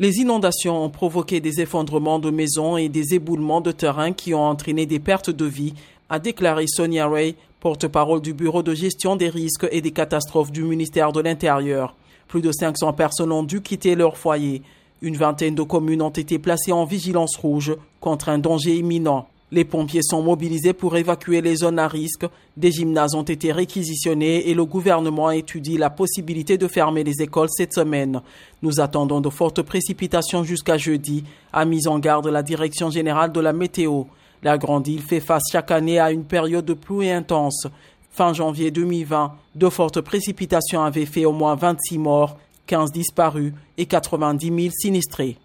Les inondations ont provoqué des effondrements de maisons et des éboulements de terrain qui ont entraîné des pertes de vie, a déclaré Sonia Ray, porte-parole du Bureau de gestion des risques et des catastrophes du ministère de l'Intérieur. Plus de 500 personnes ont dû quitter leur foyer. Une vingtaine de communes ont été placées en vigilance rouge contre un danger imminent. Les pompiers sont mobilisés pour évacuer les zones à risque. Des gymnases ont été réquisitionnés et le gouvernement étudie la possibilité de fermer les écoles cette semaine. Nous attendons de fortes précipitations jusqu'à jeudi, a mis en garde la Direction générale de la météo. La Grande Île fait face chaque année à une période de pluie intense. Fin janvier 2020, de fortes précipitations avaient fait au moins 26 morts, 15 disparus et 90 000 sinistrés.